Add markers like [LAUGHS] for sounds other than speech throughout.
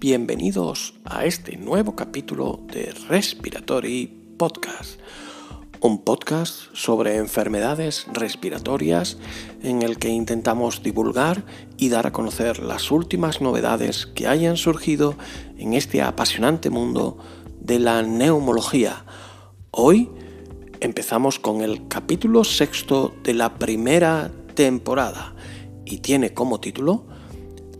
bienvenidos a este nuevo capítulo de Respiratory Podcast, un podcast sobre enfermedades respiratorias en el que intentamos divulgar y dar a conocer las últimas novedades que hayan surgido en este apasionante mundo de la neumología. Hoy empezamos con el capítulo sexto de la primera temporada y tiene como título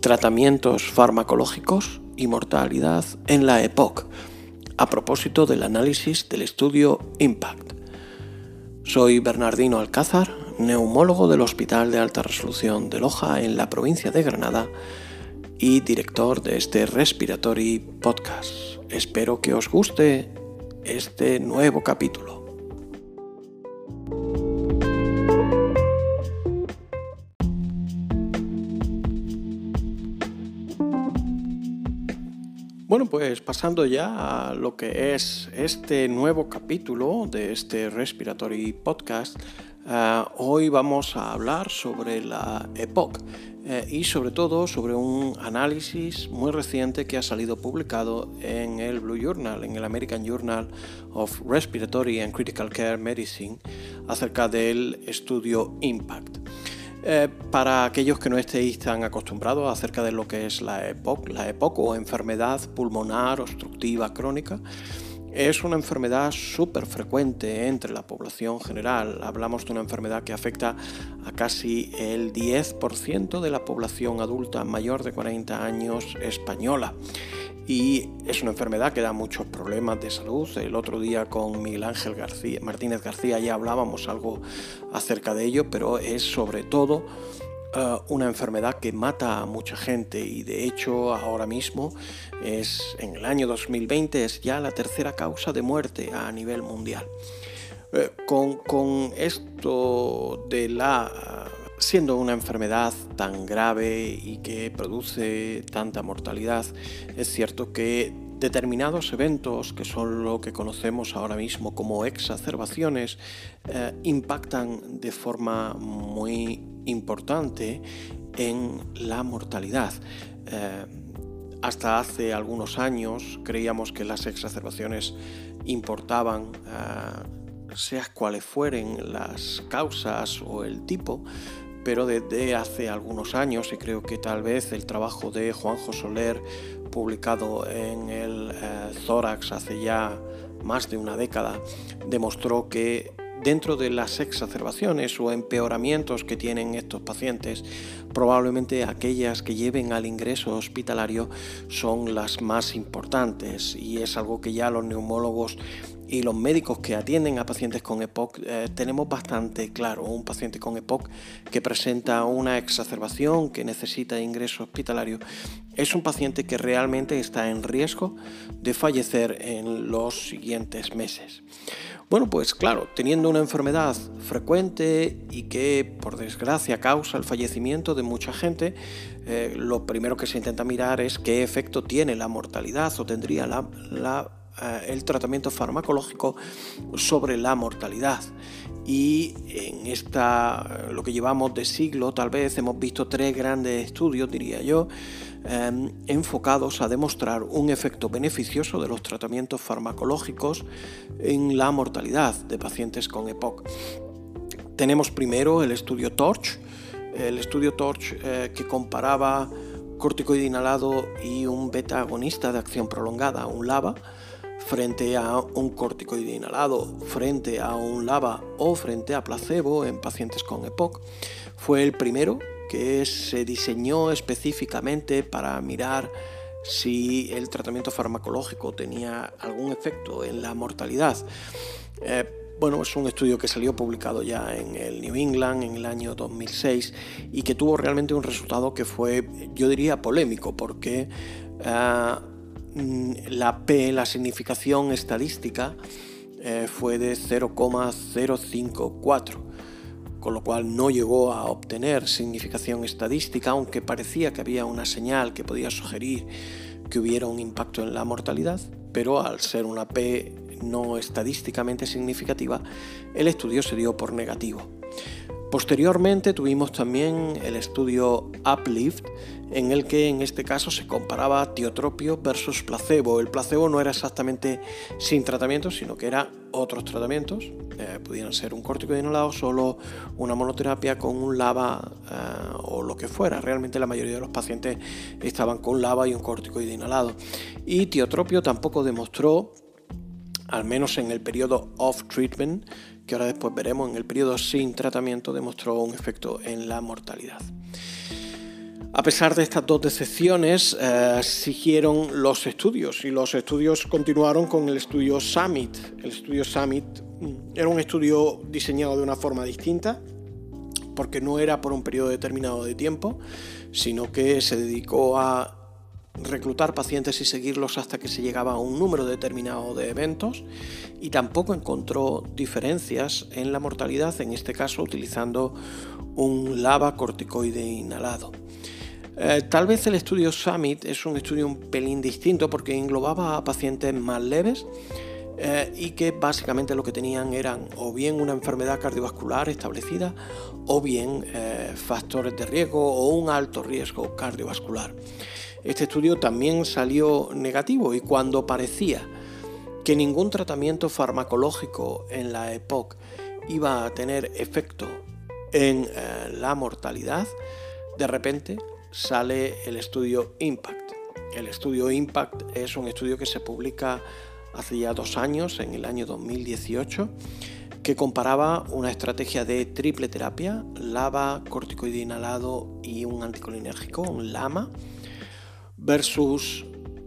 Tratamientos farmacológicos y mortalidad en la EPOC, a propósito del análisis del estudio IMPACT. Soy Bernardino Alcázar, neumólogo del Hospital de Alta Resolución de Loja en la provincia de Granada y director de este Respiratory Podcast. Espero que os guste este nuevo capítulo. Bueno, pues pasando ya a lo que es este nuevo capítulo de este Respiratory Podcast, eh, hoy vamos a hablar sobre la EPOC eh, y sobre todo sobre un análisis muy reciente que ha salido publicado en el Blue Journal, en el American Journal of Respiratory and Critical Care Medicine, acerca del estudio IMPACT. Eh, para aquellos que no estéis tan acostumbrados acerca de lo que es la EPOC, la EPOC o enfermedad pulmonar obstructiva crónica, es una enfermedad súper frecuente entre la población general. Hablamos de una enfermedad que afecta a casi el 10% de la población adulta mayor de 40 años española y es una enfermedad que da muchos problemas de salud. El otro día con Miguel Ángel Martínez García ya hablábamos algo acerca de ello, pero es sobre todo eh, una enfermedad que mata a mucha gente y de hecho ahora mismo es en el año 2020 es ya la tercera causa de muerte a nivel mundial. Eh, con, con esto de la Siendo una enfermedad tan grave y que produce tanta mortalidad, es cierto que determinados eventos, que son lo que conocemos ahora mismo como exacerbaciones, eh, impactan de forma muy importante en la mortalidad. Eh, hasta hace algunos años creíamos que las exacerbaciones importaban, eh, seas cuales fueren las causas o el tipo, pero desde hace algunos años, y creo que tal vez el trabajo de Juanjo Soler, publicado en el eh, hace ya más de una década, demostró que dentro de las exacerbaciones o empeoramientos que tienen estos pacientes, probablemente aquellas que lleven al ingreso hospitalario son las más importantes. Y es algo que ya los neumólogos y los médicos que atienden a pacientes con EPOC eh, tenemos bastante claro. Un paciente con EPOC que presenta una exacerbación, que necesita ingreso hospitalario, es un paciente que realmente está en riesgo de fallecer en los siguientes meses. Bueno, pues claro, teniendo una enfermedad frecuente y que por desgracia causa el fallecimiento de mucha gente, eh, lo primero que se intenta mirar es qué efecto tiene la mortalidad o tendría la, la el tratamiento farmacológico sobre la mortalidad. Y en esta, lo que llevamos de siglo, tal vez hemos visto tres grandes estudios, diría yo, em, enfocados a demostrar un efecto beneficioso de los tratamientos farmacológicos en la mortalidad de pacientes con EPOC. Tenemos primero el estudio TORCH, el estudio TORCH eh, que comparaba corticoide inhalado y un beta agonista de acción prolongada, un LAVA, frente a un corticoide inhalado, frente a un LAVA o frente a placebo en pacientes con EPOC, fue el primero que se diseñó específicamente para mirar si el tratamiento farmacológico tenía algún efecto en la mortalidad. Eh, bueno, es un estudio que salió publicado ya en el New England en el año 2006 y que tuvo realmente un resultado que fue, yo diría, polémico, porque Mm, la P, la significación estadística, eh, fue de 0,054, con lo cual no llegó a obtener significación estadística, aunque parecía que había una señal que podía sugerir que hubiera un impacto en la mortalidad, pero al ser una P no estadísticamente significativa, el estudio se dio por negativo. Posteriormente tuvimos también el estudio Uplift, en el que en este caso se comparaba tiotropio versus placebo. El placebo no era exactamente sin tratamiento, sino que era otros tratamientos. Eh, pudieran ser un córtico inhalado, solo una monoterapia con un lava eh, o lo que fuera. Realmente la mayoría de los pacientes estaban con lava y un corticoide inhalado. Y tiotropio tampoco demostró al menos en el periodo off treatment, que ahora después veremos, en el periodo sin tratamiento demostró un efecto en la mortalidad. A pesar de estas dos decepciones, eh, siguieron los estudios y los estudios continuaron con el estudio Summit. El estudio Summit mm, era un estudio diseñado de una forma distinta, porque no era por un periodo determinado de tiempo, sino que se dedicó a reclutar pacientes y seguirlos hasta que se llegaba a un número determinado de eventos y tampoco encontró diferencias en la mortalidad, en este caso utilizando un lava corticoide inhalado. Eh, tal vez el estudio Summit es un estudio un pelín distinto porque englobaba a pacientes más leves eh, y que básicamente lo que tenían eran o bien una enfermedad cardiovascular establecida o bien eh, factores de riesgo o un alto riesgo cardiovascular. Este estudio también salió negativo y cuando parecía que ningún tratamiento farmacológico en la EPOC iba a tener efecto en eh, la mortalidad, de repente sale el estudio IMPACT. El estudio IMPACT es un estudio que se publica hace ya dos años, en el año 2018, que comparaba una estrategia de triple terapia, LAVA, corticoide inhalado y un anticolinérgico, un LAMA, versus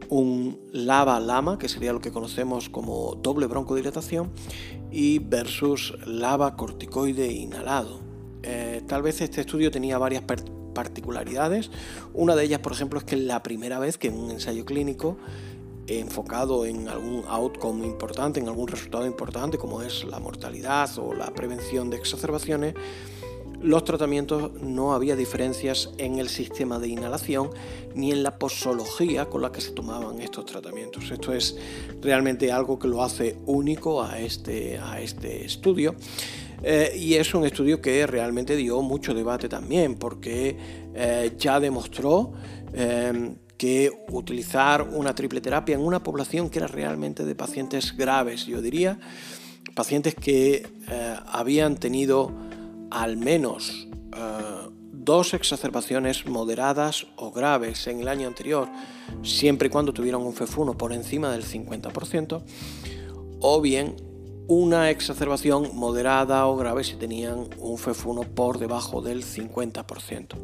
un lava-lama, que sería lo que conocemos como doble broncodilatación, y versus lava corticoide inhalado. Eh, tal vez este estudio tenía varias particularidades. Una de ellas, por ejemplo, es que es la primera vez que en un ensayo clínico enfocado en algún outcome importante, en algún resultado importante, como es la mortalidad o la prevención de exacerbaciones, los tratamientos no había diferencias en el sistema de inhalación ni en la posología con la que se tomaban estos tratamientos. Esto es realmente algo que lo hace único a este, a este estudio. Eh, y es un estudio que realmente dio mucho debate también, porque eh, ya demostró eh, que utilizar una triple terapia en una población que era realmente de pacientes graves, yo diría, pacientes que habían tenido al menos eh, dos exacerbaciones moderadas o graves en el año anterior, siempre y cuando tuvieran un FEF1 por encima del 50%, o bien una exacerbación moderada o grave si tenían un FEF1 por debajo del 50%.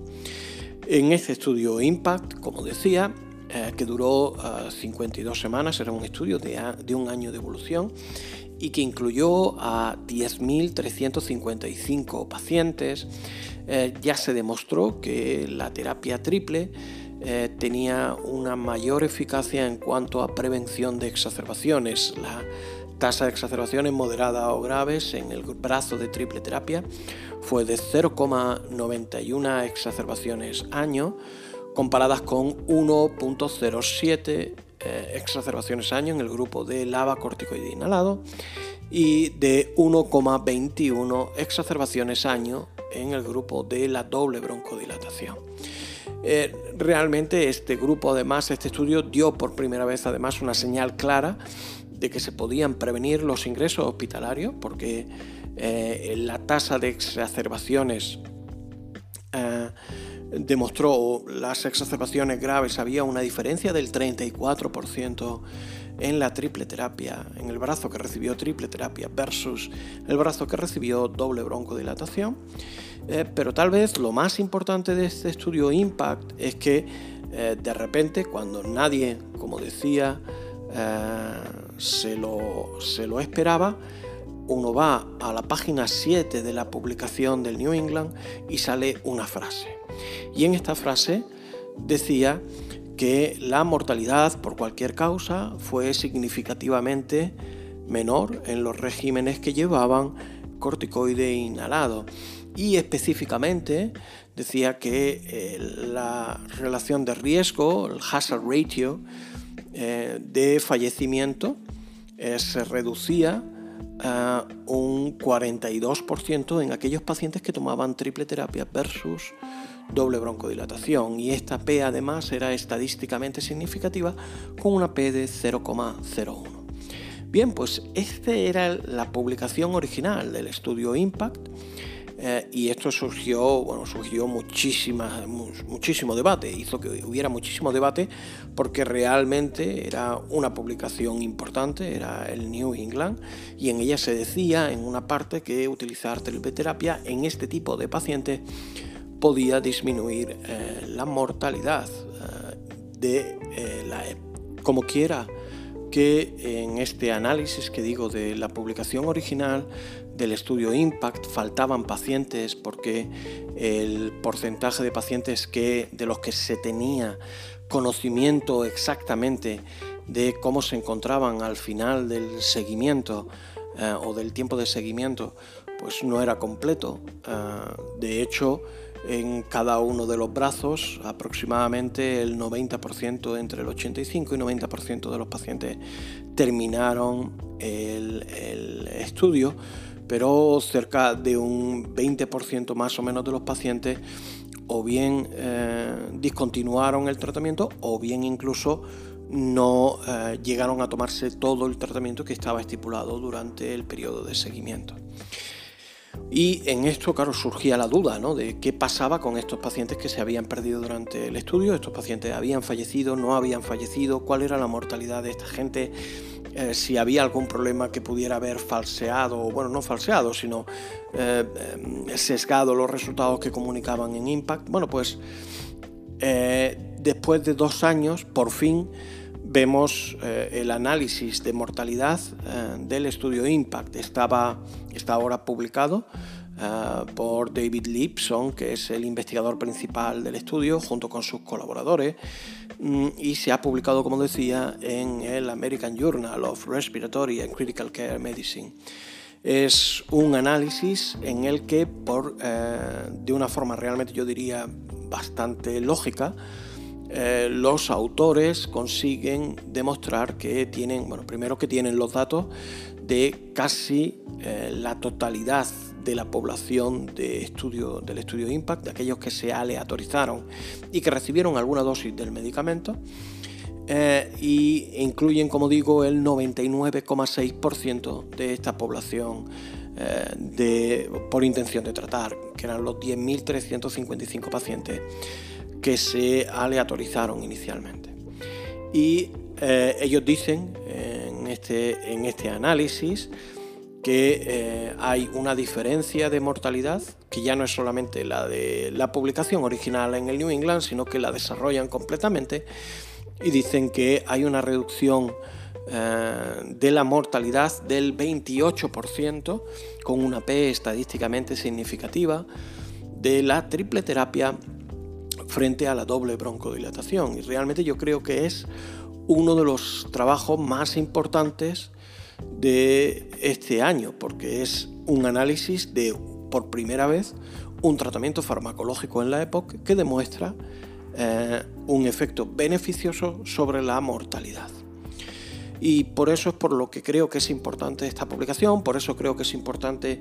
En este estudio IMPACT, como decía, eh, que duró 52 eh, semanas, era un estudio de, de un año de evolución y que incluyó a 10.355 pacientes, eh, ya se demostró que la terapia triple eh, tenía una mayor eficacia en cuanto a prevención de exacerbaciones. La tasa de exacerbaciones moderadas o graves en el brazo de triple terapia fue de 0,91 exacerbaciones año, comparadas con 1.07 eh, exacerbaciones año en el grupo de lava corticoide inhalado y de 1,21 exacerbaciones año en el grupo de la doble broncodilatación. Eh, realmente este grupo, además, este estudio dio por primera vez además una señal clara de que se podían prevenir los ingresos hospitalarios porque eh, la tasa de exacerbaciones demostró las exacerbaciones graves, había una diferencia del 34% en la triple terapia, en el brazo que recibió triple terapia versus el brazo que recibió doble broncodilatación. Eh, pero tal vez lo más importante de este estudio Impact es que eh, de repente, cuando nadie, como decía, eh, se, lo, se lo esperaba, uno va a la página 7 de la publicación del New England y sale una frase. Y en esta frase decía que la mortalidad por cualquier causa fue significativamente menor en los regímenes que llevaban corticoide inhalado. Y específicamente decía que eh, la relación de riesgo, el hazard ratio eh, de fallecimiento, eh, se reducía eh, un 42% en aquellos pacientes que tomaban triple terapia versus doble broncodilatación y esta P además era estadísticamente significativa con una P de 0,01. Bien, pues esta era la publicación original del estudio Impact eh, y esto surgió, bueno, surgió muchísima, muchísimo debate, hizo que hubiera muchísimo debate porque realmente era una publicación importante, era el New England, y en ella se decía en una parte que utilizar terapia en este tipo de pacientes podía disminuir eh, la mortalidad eh, de la como quiera que en este análisis que digo de la publicación original del estudio Impact faltaban pacientes porque el porcentaje de pacientes que, de los que se tenía conocimiento exactamente de cómo se encontraban al final del seguimiento eh, o del tiempo de seguimiento, pues no era completo. Eh, de hecho, en cada uno de los brazos, aproximadamente el 90%, entre el 85 y 90% de los pacientes terminaron el, estudio, pero cerca de un 20% más o menos de los pacientes o bien eh, discontinuaron el tratamiento o bien incluso no eh, llegaron a tomarse todo el tratamiento que estaba estipulado durante el periodo de seguimiento. Y en esto, claro, surgía la duda ¿no? de qué pasaba con estos pacientes que se habían perdido durante el estudio. Estos pacientes habían fallecido, no habían fallecido, cuál era la mortalidad de esta gente, eh, si había algún problema que pudiera haber falseado, bueno, no falseado, sino eh, eh, sesgado los resultados que comunicaban en Impact. Bueno, pues después de dos años, por fin, vemos el análisis de mortalidad del estudio Impact. Estaba está ahora publicado eh, por David Lipson, que es el investigador principal del estudio, junto con sus colaboradores, mm, y se ha publicado, como decía, en el American Journal of Respiratory and Critical Care Medicine. Es un análisis en el que, por, eh, de una forma realmente yo diría bastante lógica, eh, los autores consiguen demostrar que tienen, bueno, primero que tienen los datos de casi eh, la totalidad de la población del estudio Impact, de aquellos que se aleatorizaron y que recibieron alguna dosis del medicamento, eh, y incluyen, como digo, el 99,6% de esta población eh, de, por intención de tratar, que eran los 10.355 pacientes que se aleatorizaron inicialmente. Y ellos dicen este, en este análisis que eh, hay una diferencia de mortalidad que ya no es solamente la de la publicación original en el New England, sino que la desarrollan completamente y dicen que hay una reducción eh, de la mortalidad del 28% con una P estadísticamente significativa de la triple terapia frente a la doble broncodilatación. Y realmente yo creo que es uno de los trabajos más importantes de este año, porque es un análisis de, por primera vez, un tratamiento farmacológico en la época que demuestra eh, un efecto beneficioso sobre la mortalidad. Y por eso es por lo que creo que es importante esta publicación, por eso creo que es importante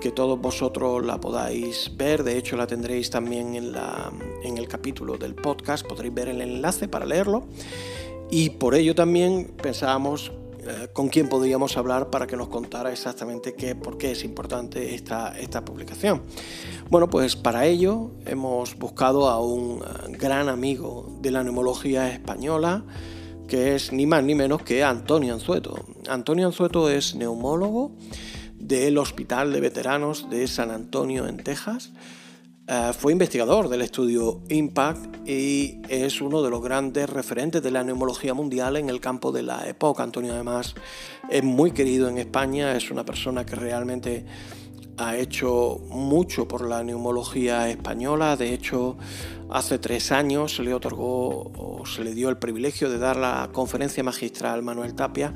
que todos vosotros la podáis ver, de hecho la tendréis también en, la, en el capítulo del podcast, podréis ver el enlace para leerlo. Y por ello también pensábamos eh, con quién podríamos hablar para que nos contara exactamente qué, por qué es importante esta, esta publicación. Bueno, pues para ello hemos buscado a un eh, gran amigo de la neumología española, que es ni más ni menos que Antonio Anzueto. Antonio Anzueto es neumólogo del Hospital de Veteranos de San Antonio en Texas eh, fue investigador del estudio Impact y es uno de los grandes referentes de la neumología mundial en el campo de la época. Antonio además es muy querido en España, es una persona que realmente ha hecho mucho por la neumología española. De hecho, hace tres años se le otorgó o se le dio el privilegio de dar la conferencia magistral Manuel Tapia,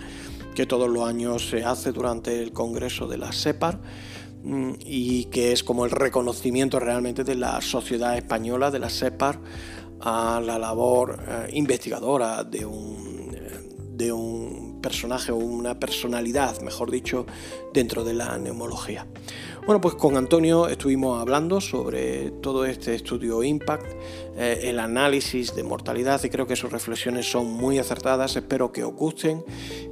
que todos los años se hace durante el Congreso de la SEPAR Mm, y que es como el reconocimiento realmente de la sociedad española, de la SEPAR, a la labor eh, investigadora de un, de un personaje o una personalidad, mejor dicho, dentro de la neumología. Bueno, pues con Antonio estuvimos hablando sobre todo este estudio Impact, eh, el análisis de mortalidad y creo que sus reflexiones son muy acertadas, espero que os gusten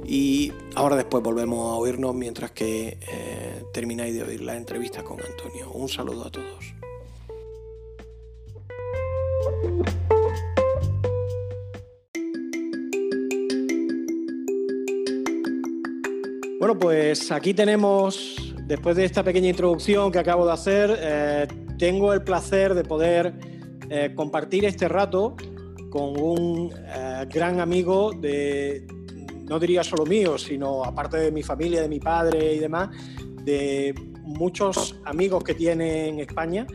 y ahora después volvemos a oírnos mientras que eh, termináis de oír la entrevista con Antonio. Un saludo a todos. Bueno, pues aquí tenemos Después de esta pequeña introducción que acabo de hacer, eh, tengo el placer de poder eh, compartir este rato con un eh, gran amigo de, no diría solo mío, sino aparte de mi familia, de mi padre y demás, de muchos amigos que tiene en España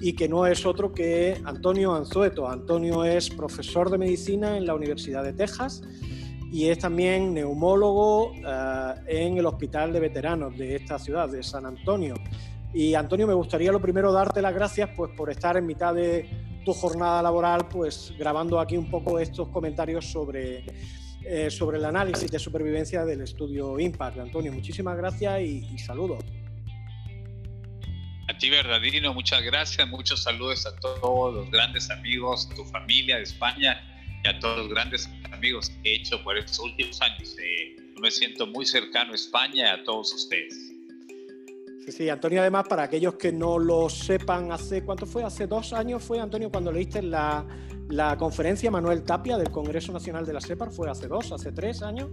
y que no es otro que Antonio Anzueto. Antonio es profesor de medicina en la Universidad de Texas y es también neumólogo eh, en el Hospital de Veteranos de esta ciudad, de San Antonio. Y Antonio, me gustaría lo primero darte las gracias pues, por estar en mitad de tu jornada laboral, pues grabando aquí un poco estos comentarios sobre, eh, sobre el análisis de supervivencia del estudio Impact. Antonio, muchísimas gracias y, y saludos. A ti, Bernardino, muchas gracias, muchos saludos a todos los grandes amigos, tu familia de España y a todos los grandes amigos que he hecho por estos últimos años. Eh, me siento muy cercano a España y a todos ustedes. Sí, sí, Antonio, además, para aquellos que no lo sepan, hace cuánto fue, hace dos años fue, Antonio, cuando leíste la, la conferencia Manuel Tapia del Congreso Nacional de la SEPAR, fue hace dos, hace tres años,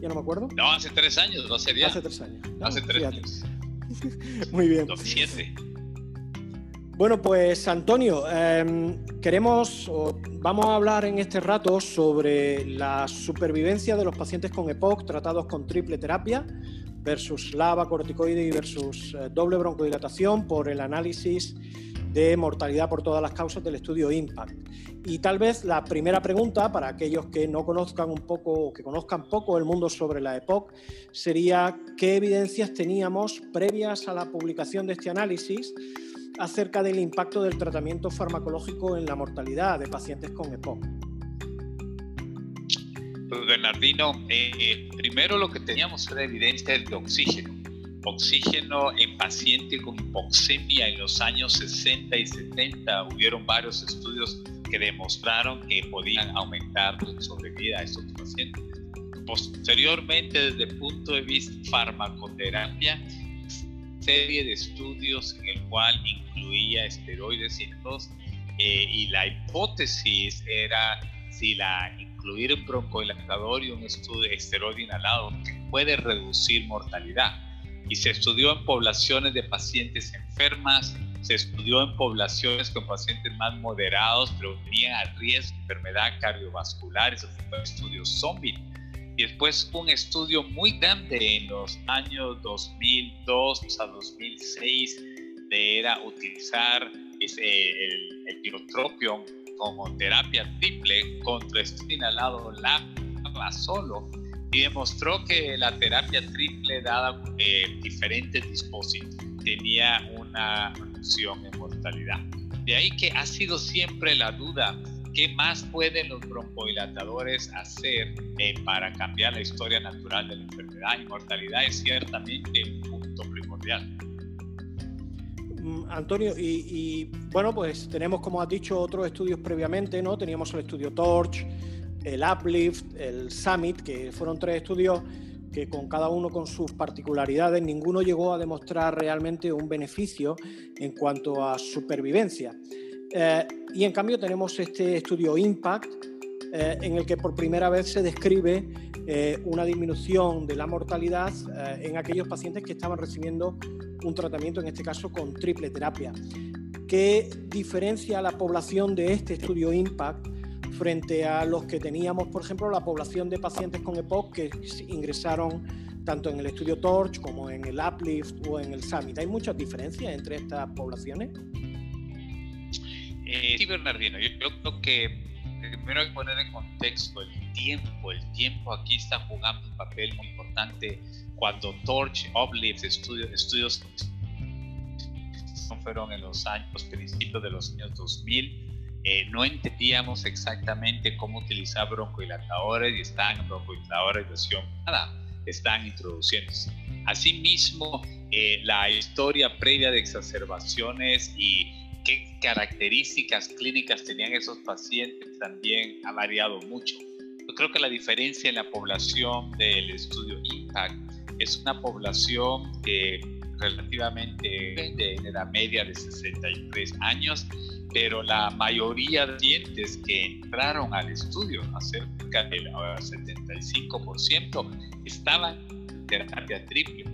ya no me acuerdo. No, hace tres años, no hace diez. Hace tres años. hace tres años. [LAUGHS] Muy bien. 2007. Bueno, pues Antonio, em, queremos o vamos a hablar en este rato sobre la supervivencia de los pacientes con EPOC tratados con triple terapia versus lava, corticoide y versus eh, doble broncodilatación por el análisis de mortalidad por todas las causas del estudio IMPACT. Y tal vez la primera pregunta para aquellos que no conozcan un poco o que conozcan poco el mundo sobre la EPOC sería qué evidencias teníamos previas a la publicación de este análisis acerca del impacto del tratamiento farmacológico en la mortalidad de pacientes con EPOC. Pues Bernardino, eh, primero lo que teníamos era evidencia de oxígeno. Oxígeno en pacientes con hipoxemia en los años 60 y 70. Hubieron varios estudios que demostraron que podían aumentar la sobrevida a estos pacientes. Posteriormente, desde el punto de vista farmacoterapia, serie de estudios en el cual incluía esteroides y eh, y la hipótesis era si la incluir un broncodilatador y un estudio esteroide inhalado puede reducir mortalidad. Y se estudió en poblaciones de pacientes enfermas, se estudió en poblaciones con pacientes más moderados, pero tenían a riesgo de enfermedad cardiovascular, eso fue un estudio zombie y después un estudio muy grande en los años 2002 a 2006 de era utilizar ese, el, el como terapia triple contra estudio inhalado lava solo y demostró que la terapia triple dada eh, diferentes dispositivos tenía una reducción en mortalidad. De ahí que ha sido siempre la duda ¿Qué más pueden los broncodilatadores hacer eh, para cambiar la historia natural de la enfermedad? Y mortalidad es ciertamente un punto primordial. Mm, Antonio, y, bueno, pues tenemos, como has dicho, otros estudios previamente, ¿no? Teníamos el estudio Torch, el Uplift, el Summit, que fueron tres estudios que con cada uno con sus particularidades, ninguno llegó a demostrar realmente un beneficio en cuanto a supervivencia. Eh, y en cambio tenemos este estudio Impact, eh, en el que por primera vez se describe eh, una disminución de la mortalidad en aquellos pacientes que estaban recibiendo un tratamiento, en este caso con triple terapia. ¿Qué diferencia la población de este estudio Impact frente a los que teníamos, por ejemplo, la población de pacientes con EPOC que ingresaron tanto en el estudio Torch como en el Uplift o en el Summit? ¿Hay muchas diferencias entre estas poblaciones? Eh, sí, Bernardino, yo, creo que primero hay que poner en contexto el tiempo. El tiempo aquí está jugando un papel muy importante. Cuando Torch, Uplift, estudios, estudios fueron en los años, principios de los años 2000, eh, no entendíamos exactamente cómo utilizar broncohilatadores y están broncohilatadores versión nada, están introduciéndose. Asimismo, eh, la historia previa de exacerbaciones y qué características clínicas tenían esos pacientes también ha variado mucho. Yo creo que la diferencia en la población del estudio IMPACT es una población que relativamente de la media de 63 años, pero la mayoría de pacientes que entraron al estudio, cerca del 75%, estaban terapia triple,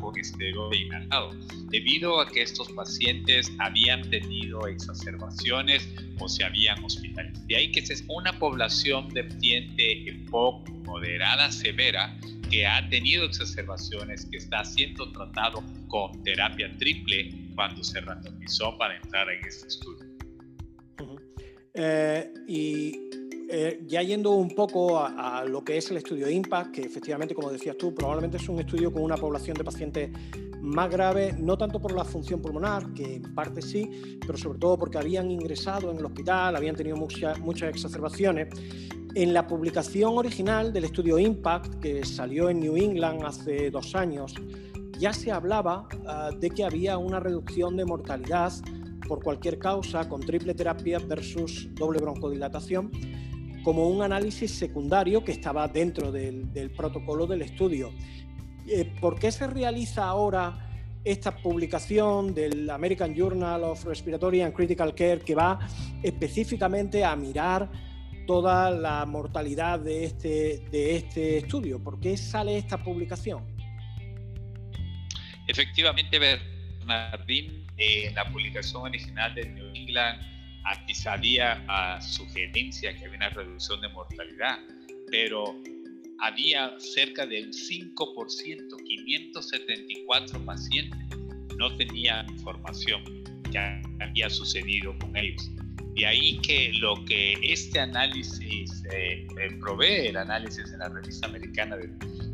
con esteroide inhalado, debido a que estos pacientes habían tenido exacerbaciones o se habían hospitalizado. De ahí que es una población de paciente EPOC moderada severa que ha tenido exacerbaciones, que está siendo tratado con terapia triple cuando se randomizó para entrar en este estudio. Eh, y eh, ya yendo un poco a, lo que es el estudio IMPACT, que efectivamente, como decías tú, probablemente es un estudio con una población de pacientes más grave, no tanto por la función pulmonar, que en parte sí, pero sobre todo porque habían ingresado en el hospital, habían tenido muchas exacerbaciones. En la publicación original del estudio Impact, que salió en New England hace dos años, ya se hablaba ah, de que había una reducción de mortalidad por cualquier causa con triple terapia versus doble broncodilatación como un análisis secundario que estaba dentro del, protocolo del estudio. Eh, ¿Por qué se realiza ahora esta publicación del American Journal of Respiratory and Critical Care que va específicamente a mirar toda la mortalidad de este, de este estudio. ¿Por qué sale esta publicación? Efectivamente, Bernardín, en la publicación original de New England, aquí salía a sugerencia que había una reducción de mortalidad, pero había cerca del 5%, 574 pacientes no tenían información que había sucedido con ellos. De ahí que lo que este análisis eh, eh, provee, el análisis en la revista americana,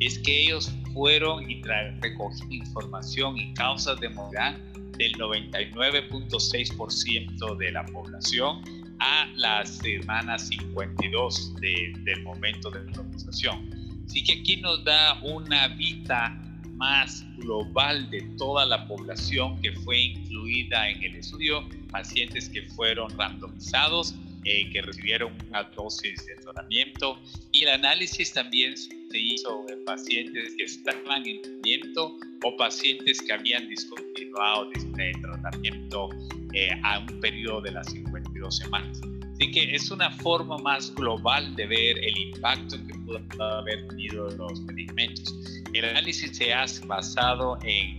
es que ellos fueron y recogieron información y causas de muerte del 99.6% de la población a las semanas 52 del momento de la organización. Así que aquí nos da una vista más global de toda la población que fue incluida en el estudio, pacientes que fueron randomizados, eh, que recibieron una dosis de tratamiento y el análisis también se hizo en pacientes que estaban en tratamiento o pacientes que habían discontinuado el tratamiento eh, a un periodo de las 52 semanas. Así que es una forma más global de ver el impacto que pudo haber tenido los medicamentos. El análisis se hace basado en,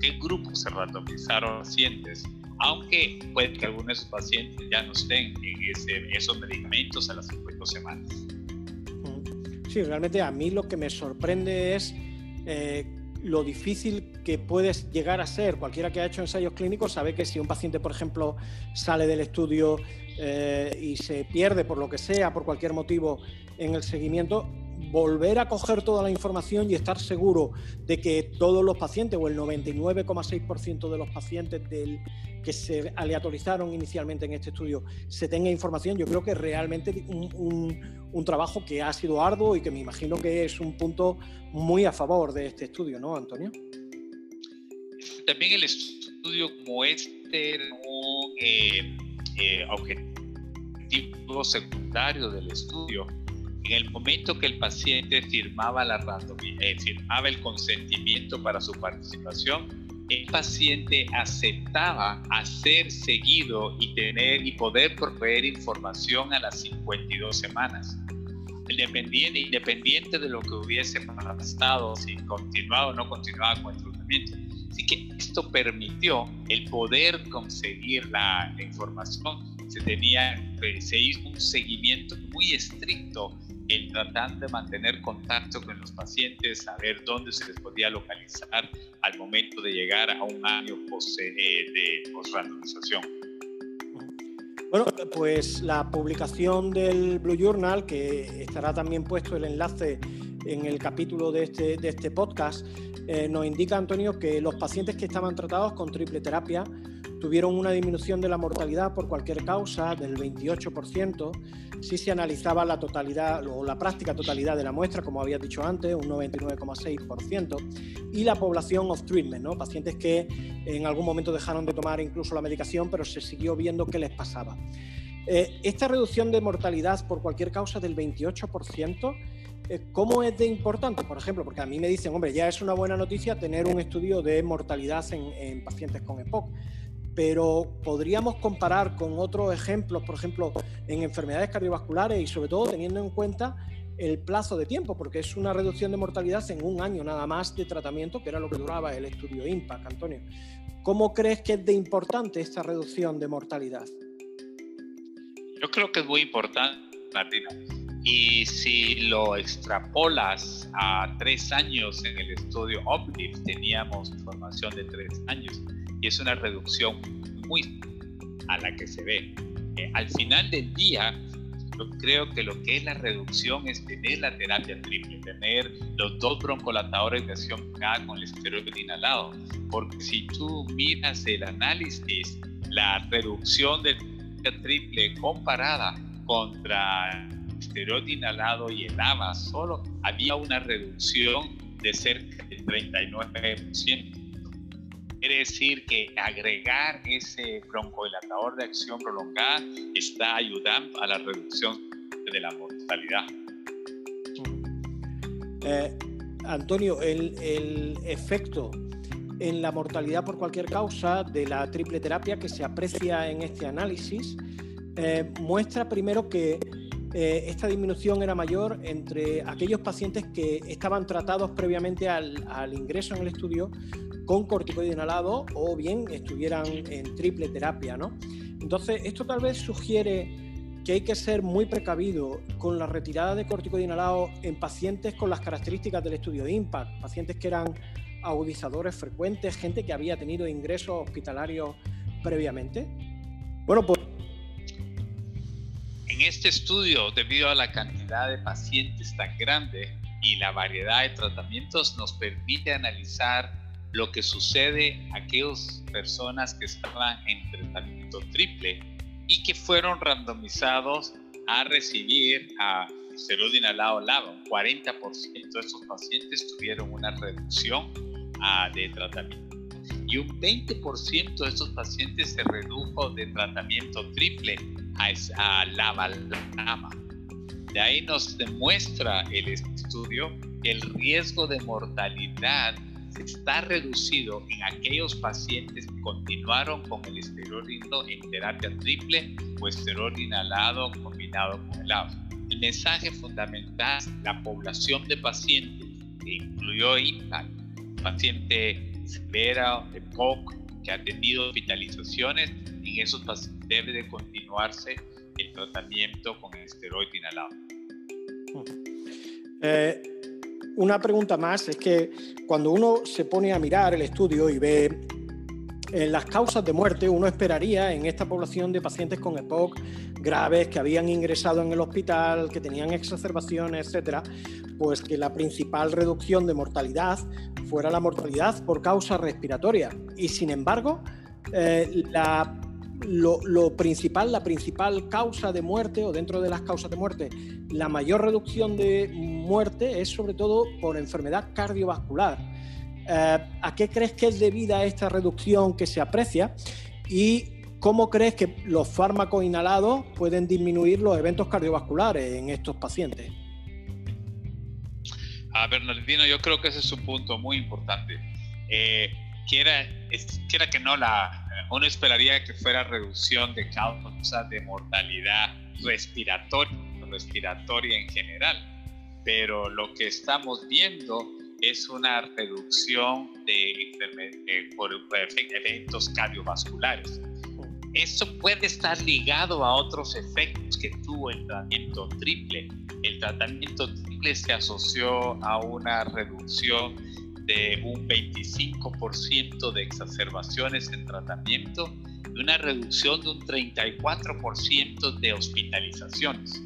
qué grupos se randomizaron pacientes, aunque puede que algunos pacientes ya no estén en esos medicamentos a las 50 semanas. Sí, realmente a mí lo que me sorprende es eh, lo difícil que puedes llegar a ser. Cualquiera que ha hecho ensayos clínicos sabe que si un paciente, por ejemplo, sale del estudio eh, y se pierde por lo que sea, por cualquier motivo en el seguimiento, volver a coger toda la información y estar seguro de que todos los pacientes o el 99,6% de los pacientes del, que se aleatorizaron inicialmente en este estudio se tenga información, yo creo que realmente un, un, trabajo que ha sido arduo y que me imagino que es un punto muy a favor de este estudio, ¿no, Antonio? También el estudio como este un eh, eh, objetivo secundario del estudio en el momento que el paciente firmaba, la eh, firmaba el consentimiento para su participación, el paciente aceptaba ser seguido y tener y poder proveer información a las 52 semanas. Independiente, independiente de lo que hubiese pasado, si continuaba o no continuaba con el tratamiento. Así que esto permitió el poder conseguir la, información. Se, tenía, se hizo un seguimiento muy estricto en tratar de mantener contacto con los pacientes, saber dónde se les podía localizar al momento de llegar a un año post, eh, de posrandomización. Bueno, pues la publicación del Blue Journal, que estará también puesto el enlace en el capítulo de este, de este podcast, eh, nos indica, Antonio, que los pacientes que estaban tratados con triple terapia tuvieron una disminución de la mortalidad por cualquier causa del 28%, si se analizaba la totalidad o la práctica totalidad de la muestra, como había dicho antes, un 99,6%, y la población of treatment, ¿no? pacientes que en algún momento dejaron de tomar incluso la medicación, pero se siguió viendo qué les pasaba. Eh, esta reducción de mortalidad por cualquier causa del 28%, eh, ¿cómo es de importante? Por ejemplo, porque a mí me dicen, hombre, ya es una buena noticia tener un estudio de mortalidad en, en pacientes con EPOC, pero podríamos comparar con otros ejemplos, por ejemplo, en enfermedades cardiovasculares y sobre todo teniendo en cuenta el plazo de tiempo, porque es una reducción de mortalidad en un año nada más de tratamiento, que era lo que duraba el estudio IMPACT, Antonio. ¿Cómo crees que es de importante esta reducción de mortalidad? Yo creo que es muy importante, Martina. Y si lo extrapolas a tres años en el estudio Uplift, teníamos información de tres años y es una reducción muy a la que se ve. Eh, al final del día, yo creo que lo que es la reducción es tener la terapia triple, tener los dos broncodilatadores de acción K con el esteroide inhalado. Porque si tú miras el análisis, la reducción de triple comparada contra esteroide inhalado y el AMA, solo había una reducción de cerca del 39%. Quiere decir que agregar ese broncodilatador de acción prolongada está ayudando a la reducción de la mortalidad. Eh, Antonio, el, efecto en la mortalidad por cualquier causa de la triple terapia que se aprecia en este análisis eh, muestra primero que eh, esta disminución era mayor entre aquellos pacientes que estaban tratados previamente al ingreso en el estudio con corticoide inhalado o bien estuvieran en triple terapia, ¿no? Entonces, esto tal vez sugiere que hay que ser muy precavido con la retirada de corticoide inhalado en pacientes con las características del estudio IMPACT, pacientes que eran agudizadores frecuentes, gente que había tenido ingresos hospitalarios previamente. Bueno, pues... En este estudio, debido a la cantidad de pacientes tan grande y la variedad de tratamientos, nos permite analizar lo que sucede a aquellas personas que estaban en tratamiento triple y que fueron randomizados a recibir a esteroide inhalado LAVA. Un 40% de estos pacientes tuvieron una reducción ah, de tratamiento y un 20% de estos pacientes se redujo de tratamiento triple a, a. De ahí nos demuestra el estudio el riesgo de mortalidad está reducido en aquellos pacientes que continuaron con el esteroide en terapia triple o esteroide inhalado combinado con el agua. El mensaje fundamental, la población de pacientes que incluyó IMPACT, paciente severa, de POC, que ha tenido hospitalizaciones, en esos pacientes debe de continuarse el tratamiento con el esteroide inhalado. Eh, una pregunta más es que cuando uno se pone a mirar el estudio y ve eh, las causas de muerte, uno esperaría en esta población de pacientes con EPOC graves que habían ingresado en el hospital, que tenían exacerbaciones, etcétera, pues que la principal reducción de mortalidad fuera la mortalidad por causa respiratoria. Y sin embargo, eh, la lo, principal, la principal causa de muerte o dentro de las causas de muerte, la mayor reducción de muerte es sobre todo por enfermedad cardiovascular. Eh, ¿A qué crees que es debida esta reducción que se aprecia? ¿Y cómo crees que los fármacos inhalados pueden disminuir los eventos cardiovasculares en estos pacientes? A Bernardino, yo creo que ese es un punto muy importante. Eh, quiera, quiera que no, la, uno esperaría que fuera reducción de causa de mortalidad respiratoria, respiratoria en general, pero lo que estamos viendo es una reducción de, por eventos cardiovasculares. Eso puede estar ligado a otros efectos que tuvo el tratamiento triple. El tratamiento triple se asoció a una reducción de un 25% de exacerbaciones en tratamiento y una reducción de un 34% de hospitalizaciones.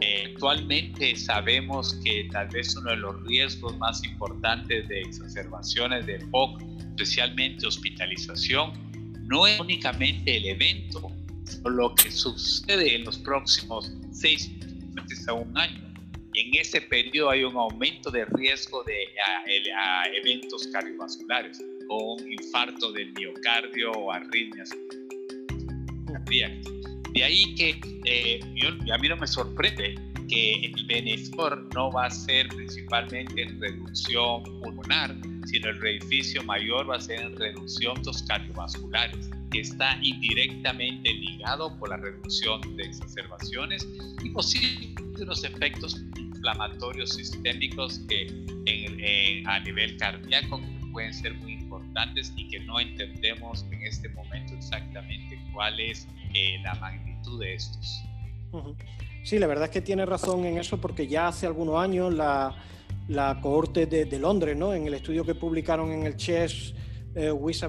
Eh, actualmente sabemos que tal vez uno de los riesgos más importantes de exacerbaciones de POC, especialmente hospitalización, no es únicamente el evento, sino lo que sucede en los próximos seis meses a un año. En ese periodo hay un aumento de riesgo de eventos cardiovasculares, o un infarto del miocardio o arritmias. De ahí que eh, a mí no me sorprende que el beneficio no va a ser principalmente en reducción pulmonar, sino el beneficio mayor va a ser en reducción de los cardiovasculares, que está indirectamente ligado por la reducción de exacerbaciones y posiblemente los efectos inflamatorios sistémicos que a nivel cardíaco pueden ser muy importantes y que no entendemos en este momento exactamente cuál es eh, la magnitud de estos. Sí, la verdad es que tiene razón en eso porque ya hace algunos años la, la cohorte de, Londres, ¿no? en el estudio que publicaron en el CHES, eh, Wisa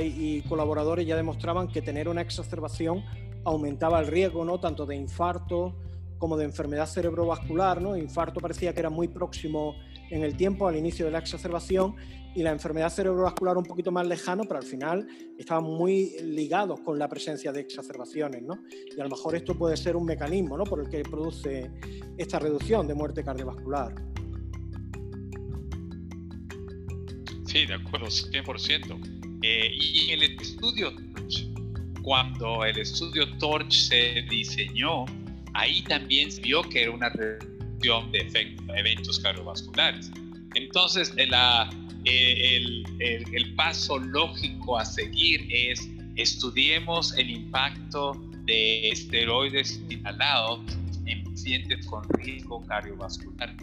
y, colaboradores ya demostraban que tener una exacerbación aumentaba el riesgo ¿no? tanto de infarto como de enfermedad cerebrovascular. ¿no? Infarto parecía que era muy próximo en el tiempo al inicio de la exacerbación y la enfermedad cerebrovascular un poquito más lejano, pero al final estaban muy ligados con la presencia de exacerbaciones, ¿no? Y a lo mejor esto puede ser un mecanismo, ¿no? Por el que produce esta reducción de muerte cardiovascular. Sí, de acuerdo, 100%. Eh, y en el estudio Torch, cuando el estudio Torch se diseñó, ahí también se vio que era una reducción de eventos cardiovasculares. Entonces, la, eh, el, paso lógico a seguir es estudiemos el impacto de esteroides inhalados en pacientes con riesgo cardiovascular.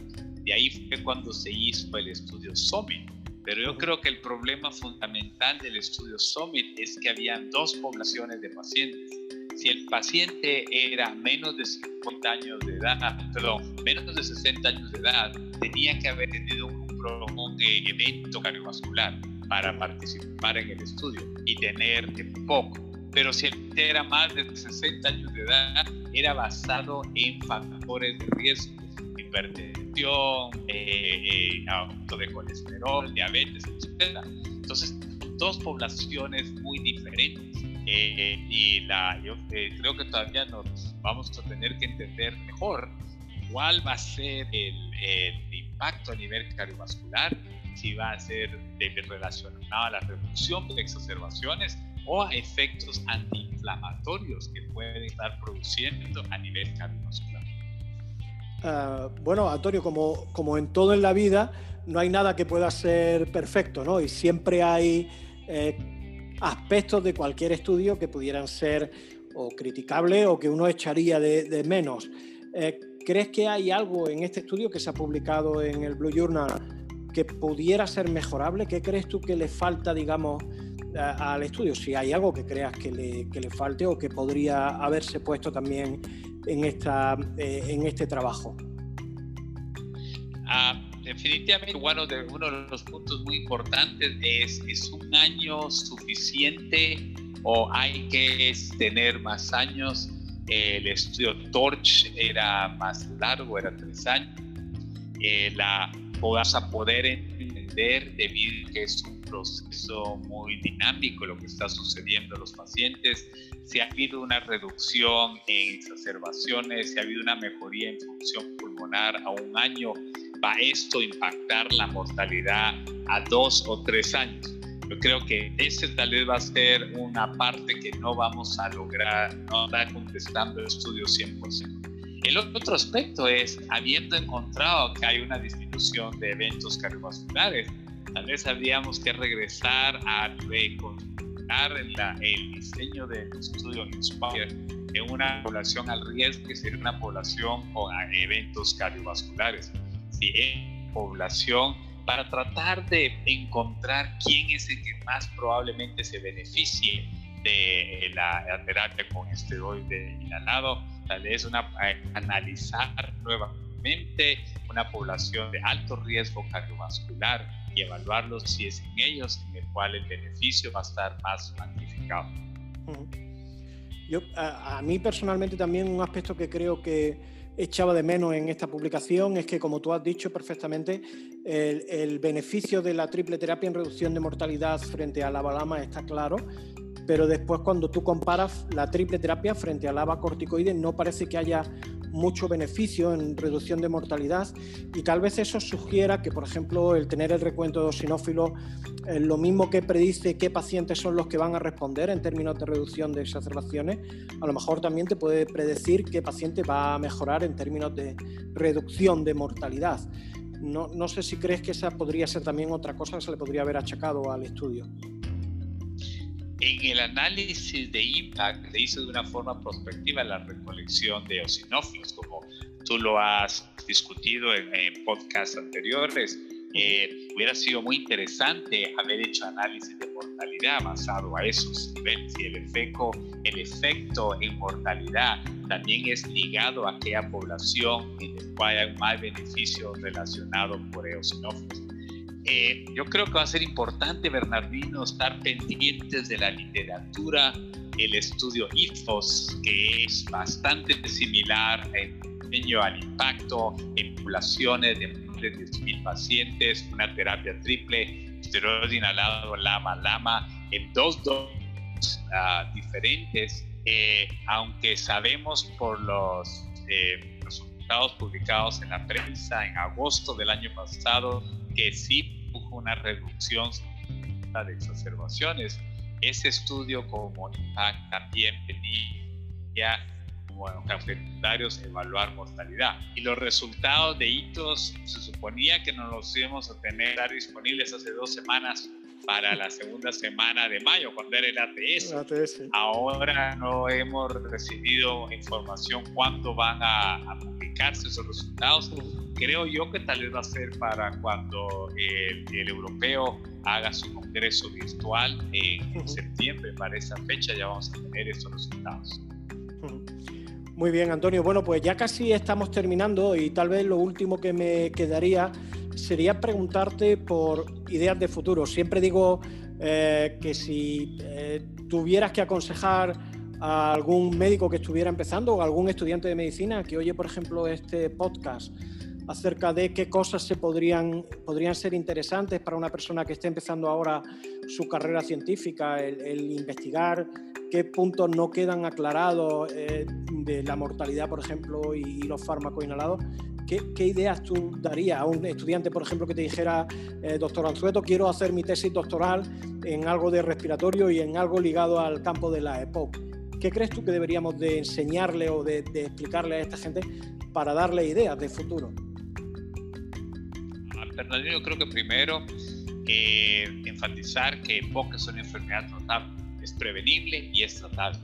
De ahí fue cuando se hizo el estudio SOMIT. Pero yo creo que el problema fundamental del estudio SOMIT es que habían dos poblaciones de pacientes. Si el paciente era menos de 50 años de edad, perdón, menos de 60 años de edad, tenía que haber tenido un un evento cardiovascular para participar en el estudio y tener poco. Pero si él era más de 60 años de edad, era basado en factores de riesgo, hipertensión, eh, eh, aumento de colesterol, diabetes, etc. Entonces, dos poblaciones muy diferentes. Eh, y la, yo creo que todavía nos vamos a tener que entender mejor cuál va a ser el, el impacto a nivel cardiovascular, si va a ser relacionado a la reducción de exacerbaciones o a efectos antiinflamatorios que pueden estar produciendo a nivel cardiovascular. Ah, bueno, Antonio, como, como en todo en la vida, no hay nada que pueda ser perfecto, ¿no? Y siempre hay eh, aspectos de cualquier estudio que pudieran ser o criticables o que uno echaría de, menos. Eh, ¿Crees que hay algo en este estudio que se ha publicado en el Blue Journal que pudiera ser mejorable? ¿Qué crees tú que le falta, digamos, al estudio? Si hay algo que creas que le, que le falte o que podría haberse puesto también en, esta, eh, en este trabajo. Ah, definitivamente, bueno, de uno de los puntos muy importantes es, ¿es un año suficiente o hay que tener más años? El estudio Torch era más largo, era tres años. Eh, la vas a poder entender debido a que es un proceso muy dinámico lo que está sucediendo en los pacientes. Si ha habido una reducción en exacerbaciones, si ha habido una mejoría en función pulmonar a un año, va esto a impactar la mortalidad a dos o tres años. Yo creo que ese tal vez va a ser una parte que no vamos a lograr, no está contestando el estudio 100%. El otro aspecto es, habiendo encontrado que hay una disminución de eventos cardiovasculares, tal vez habríamos que regresar a reconstruir el diseño del estudio Inspire en una población al riesgo que sería una población con eventos cardiovasculares. Es población para tratar de encontrar quién es el que más probablemente se beneficie de la terapia con esteroide inhalado, tal vez una, eh, analizar nuevamente una población de alto riesgo cardiovascular y evaluarlos si es en ellos en el cual el beneficio va a estar más magnificado. Yo, a mí personalmente también un aspecto que creo que echaba de menos en esta publicación es que, como tú has dicho perfectamente, el, beneficio de la triple terapia en reducción de mortalidad frente a la balama está claro, pero después cuando tú comparas la triple terapia frente a la corticoide no parece que haya mucho beneficio en reducción de mortalidad y tal vez eso sugiera que, por ejemplo, el tener el recuento de eh, lo mismo que predice qué pacientes son los que van a responder en términos de reducción de exacerbaciones, a lo mejor también te puede predecir qué paciente va a mejorar en términos de reducción de mortalidad. No, no sé si crees que esa podría ser también otra cosa que se le podría haber achacado al estudio. En el análisis de impact se hizo de una forma prospectiva la recolección de osinófilos, como tú lo has discutido en, en podcasts anteriores. Eh, hubiera sido muy interesante haber hecho análisis de mortalidad basado a esos niveles y el efecto, el efecto en mortalidad también es ligado a aquella población en la cual hay más beneficios relacionados por eosinófilos. Eh, yo creo que va a ser importante, Bernardino, estar pendientes de la literatura, el estudio IFOS, que es bastante similar en al impacto en poblaciones de más de 10.000 pacientes, una terapia triple, esteroide inhalado, lama, lama, en dos dosis ah, diferentes, eh, aunque sabemos por los eh, resultados publicados en la prensa en agosto del año pasado que sí hubo una reducción de exacerbaciones. Ese estudio como también venía como secundarios evaluar mortalidad. Y los resultados de hitos se suponía que nos los íbamos a tener disponibles hace dos semanas para la segunda semana de mayo, cuando era el ATS. Ahora no hemos recibido información cuándo van a, a publicarse esos resultados creo yo que tal vez va a ser para cuando el, europeo haga su congreso virtual en septiembre. Para esa fecha ya vamos a tener estos resultados. Muy bien, Antonio. Bueno, pues ya casi estamos terminando y tal vez lo último que me quedaría sería preguntarte por ideas de futuro. Siempre digo eh, que si eh, tuvieras que aconsejar a algún médico que estuviera empezando o a algún estudiante de medicina que oye, por ejemplo, este podcast, acerca de qué cosas se podrían, podrían ser interesantes para una persona que esté empezando ahora su carrera científica, el, investigar qué puntos no quedan aclarados eh, de la mortalidad, por ejemplo, y, los fármacos inhalados. ¿Qué, ¿Qué, ideas tú darías a un estudiante, por ejemplo, que te dijera, eh, doctor Anzueto, quiero hacer mi tesis doctoral en algo de respiratorio y en algo ligado al campo de la EPOC? ¿Qué crees tú que deberíamos de enseñarle o de, de explicarle a esta gente para darle ideas de futuro? Bernardino, creo que primero eh, enfatizar que EPOC es una enfermedad tratable, es prevenible y es tratable.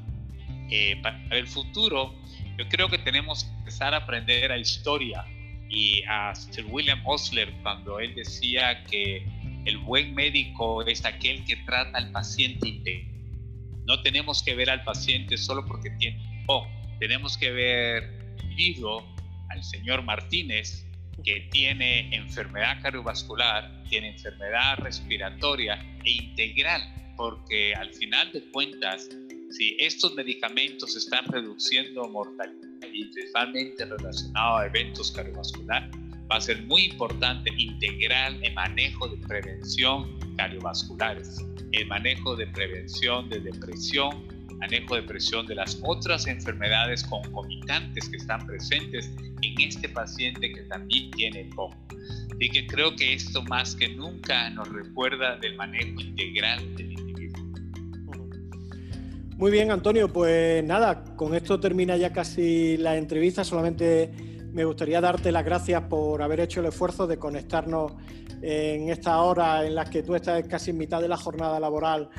Eh, para el futuro, yo creo que tenemos que empezar a aprender a historia. Y a Sir William Osler cuando él decía que el buen médico es aquel que trata al paciente No tenemos que ver al paciente solo porque tiene EPOC, tenemos que ver vivo al señor Martínez que tiene enfermedad cardiovascular, tiene enfermedad respiratoria e integral, porque al final de cuentas, si estos medicamentos están reduciendo mortalidad y principalmente relacionado a eventos cardiovasculares, va a ser muy importante integrar el manejo de prevención cardiovasculares, el manejo de prevención de depresión, manejo de presión de las otras enfermedades concomitantes que están presentes en este paciente que también tiene POC. Y que creo que esto más que nunca nos recuerda del manejo integral del. Muy bien, Antonio, pues nada, con esto termina ya casi la entrevista. Solamente me gustaría darte las gracias por haber hecho el esfuerzo de conectarnos en esta hora en la que tú estás casi en mitad de la jornada laboral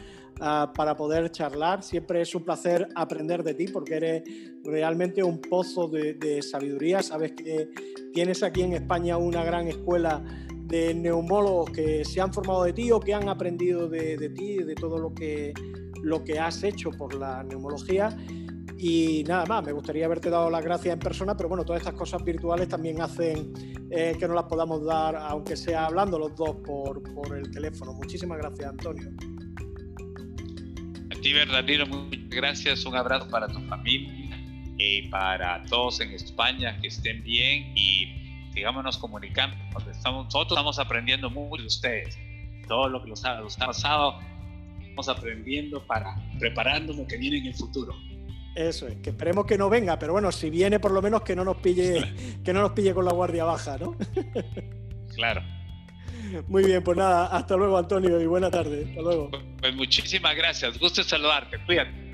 Ah, para poder charlar. Siempre es un placer aprender de ti porque eres realmente un pozo de, sabiduría. Sabes que tienes aquí en España una gran escuela de neumólogos que se han formado de ti o que han aprendido de, de ti, de todo lo que, lo que has hecho por la neumología. Y nada más, me gustaría haberte dado las gracias en persona, pero bueno, todas estas cosas virtuales también hacen eh, que nos las podamos dar, aunque sea hablando los dos por, por el teléfono. Muchísimas gracias, Antonio ti, Bernardino, muchas gracias. Un abrazo para tu familia y para todos en España que estén bien y sigámonos comunicando. Estamos, nosotros estamos aprendiendo mucho de ustedes. Todo lo que nos ha, pasado, estamos aprendiendo para prepararnos lo que viene en el futuro. Eso es, que esperemos que no venga, pero bueno, si viene por lo menos que no nos pille, [LAUGHS] que no nos pille con la guardia baja, ¿no? claro. Muy bien, pues nada, hasta luego Antonio y buena tarde. Hasta luego. Pues muchísimas gracias, gusto saludarte, cuídate.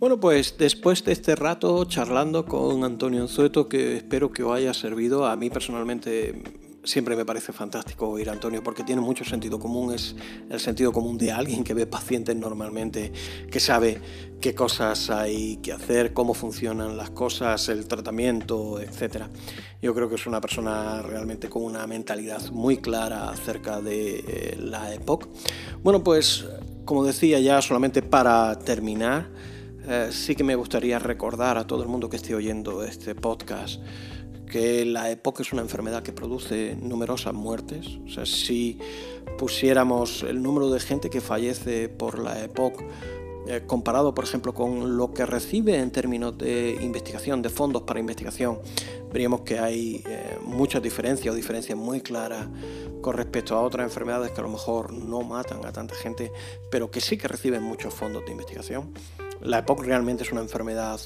Bueno, pues después de este rato charlando con Antonio Anzueto, que espero que os haya servido, a mí personalmente siempre me parece fantástico oír a Antonio porque tiene mucho sentido común, es el sentido común de alguien que ve pacientes normalmente, que sabe qué cosas hay que hacer, cómo funcionan las cosas, el tratamiento, etc. Yo creo que es una persona realmente con una mentalidad muy clara acerca de eh, la EPOC. Bueno, pues como decía ya, solamente para terminar, eh, sí que me gustaría recordar a todo el mundo que esté oyendo este podcast que la EPOC es una enfermedad que produce numerosas muertes. O sea, si pusiéramos el número de gente que fallece por la EPOC eh, comparado, por ejemplo, con lo que recibe en términos de investigación, de fondos para investigación, veríamos que hay eh, muchas diferencias o diferencias muy claras con respecto a otras enfermedades que a lo mejor no matan a tanta gente, pero que sí que reciben muchos fondos de investigación. La EPOC realmente es una enfermedad,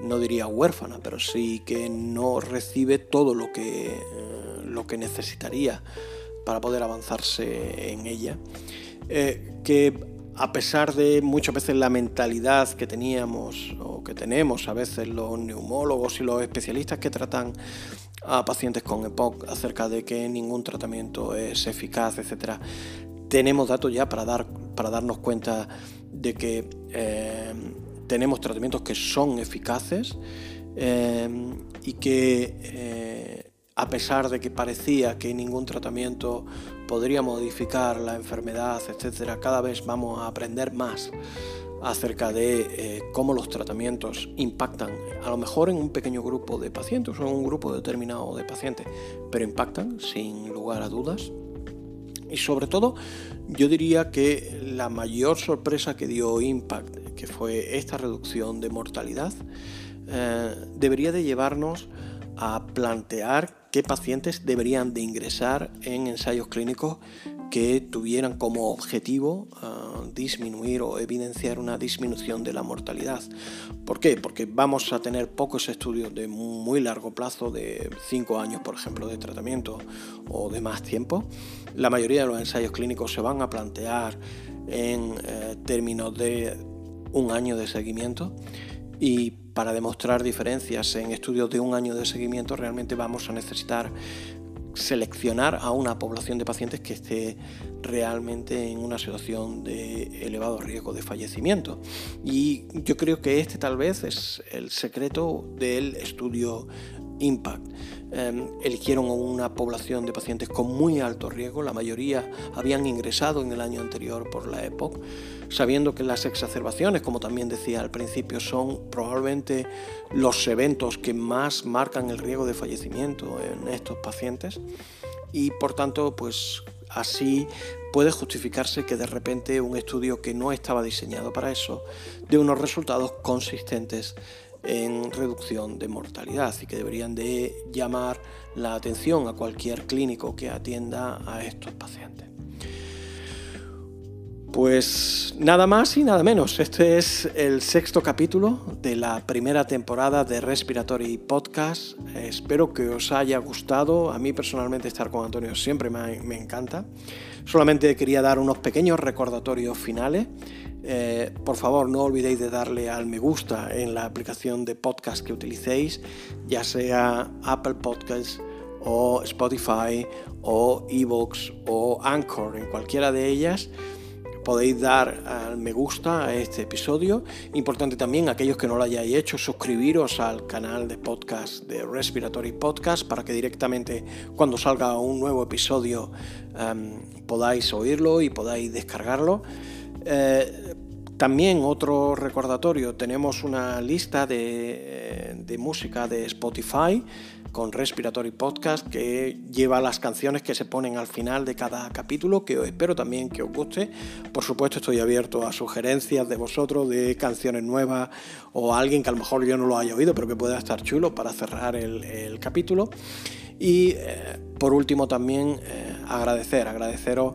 no diría huérfana, pero sí que no recibe todo lo que, eh, lo que necesitaría para poder avanzarse en ella. Eh, que a pesar de muchas veces la mentalidad que teníamos o que tenemos a veces los neumólogos y los especialistas que tratan a pacientes con EPOC acerca de que ningún tratamiento es eficaz, etc., tenemos datos ya para, dar, para darnos cuenta de que eh, tenemos tratamientos que son eficaces eh, y que eh, a pesar de que parecía que ningún tratamiento podría modificar la enfermedad, etcétera, cada vez vamos a aprender más acerca de cómo los tratamientos impactan, a lo mejor en un pequeño grupo de pacientes o en un grupo determinado de pacientes, pero impactan sin lugar a dudas. Y sobre todo, yo diría que la mayor sorpresa que dio Impact, que fue esta reducción de mortalidad, eh, debería de llevarnos a plantear qué pacientes deberían de ingresar en ensayos clínicos que tuvieran como objetivo ah, disminuir o evidenciar una disminución de la mortalidad. ¿Por qué? Porque vamos a tener pocos estudios de muy largo plazo, de 5 años, por ejemplo, de tratamiento o de más tiempo. La mayoría de los ensayos clínicos se van a plantear en eh, términos de un año de seguimiento y para demostrar diferencias en estudios de un año de seguimiento realmente vamos a necesitar seleccionar a una población de pacientes que esté realmente en una situación de elevado riesgo de fallecimiento. Y yo creo que este tal vez es el secreto del estudio Impact. Em, eligieron una población de pacientes con muy alto riesgo, la mayoría habían ingresado en el año anterior por la EPOC, sabiendo que las exacerbaciones, como también decía al principio, son probablemente los eventos que más marcan el riesgo de fallecimiento en estos pacientes y por tanto pues así puede justificarse que de repente un estudio que no estaba diseñado para eso dé unos resultados consistentes en reducción de mortalidad y que deberían de llamar la atención a cualquier clínico que atienda a estos pacientes. Pues nada más y nada menos. Este es el sexto capítulo de la primera temporada de Respiratory Podcast. Espero que os haya gustado. A mí personalmente estar con Antonio siempre me, me encanta. Solamente quería dar unos pequeños recordatorios finales. Eh, por favor, no olvidéis de darle al me gusta en la aplicación de podcast que utilicéis, ya sea Apple Podcasts o Spotify o Evox o Anchor, en cualquiera de ellas podéis dar al me gusta a este episodio. Importante también, aquellos que no lo hayáis hecho, suscribiros al canal de podcast de Respiratory Podcast para que directamente cuando salga un nuevo episodio em, podáis oírlo y podáis descargarlo. Eh, también otro recordatorio, tenemos una lista de, música de Spotify con Respiratory Podcast, que lleva las canciones que se ponen al final de cada capítulo, que espero también que os guste. Por supuesto, estoy abierto a sugerencias de vosotros de canciones nuevas o alguien que a lo mejor yo no lo haya oído, pero que pueda estar chulo para cerrar el, capítulo. Y eh, por último, también eh, agradecer, agradeceros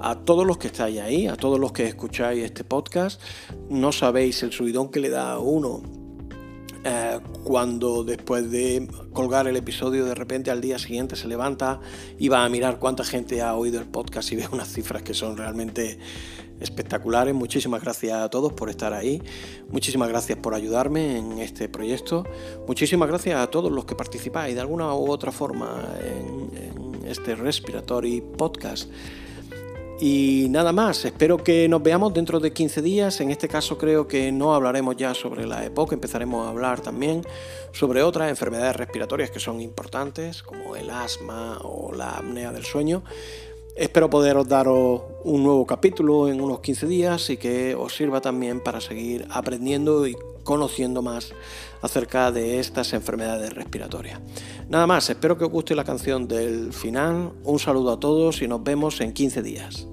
a todos los que estáis ahí, a todos los que escucháis este podcast. No sabéis el subidón que le da a uno eh, cuando después de colgar el episodio de repente al día siguiente se levanta y va a mirar cuánta gente ha oído el podcast y ve unas cifras que son realmente espectaculares. Muchísimas gracias a todos por estar ahí. Muchísimas gracias por ayudarme en este proyecto. Muchísimas gracias a todos los que participáis de alguna u otra forma en, en este Respiratory Podcast. Y nada más, espero que nos veamos dentro de 15 días. En este caso creo que no hablaremos ya sobre la EPOC, empezaremos a hablar también sobre otras enfermedades respiratorias que son importantes, como el asma o la apnea del sueño. Espero poderos daros un nuevo capítulo en unos 15 días y que os sirva también para seguir aprendiendo y conociendo más acerca de estas enfermedades respiratorias. Nada más, espero que os guste la canción del final. Un saludo a todos y nos vemos en 15 días.